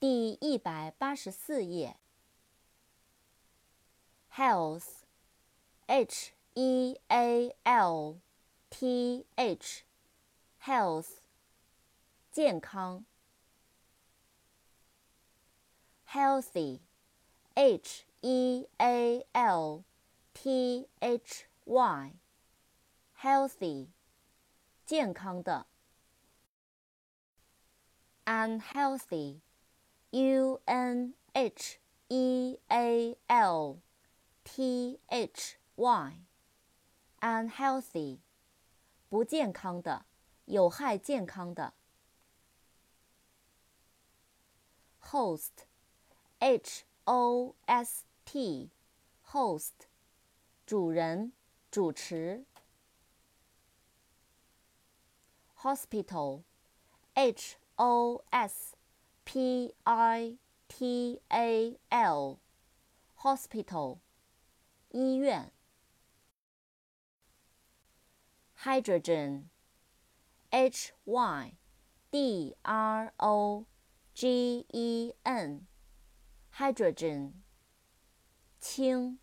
第一百八十四页。health，h e a l t h，health，健康。healthy，h e a l t h y，healthy，健康的。unhealthy。U N H E A L T H Y，unhealthy，不健康的，有害健康的。host，H O S T，host，主人，主持。hospital，H O S。P I T A L，hospital，医院。hydrogen，H Y D R O G E N，hydrogen，氢。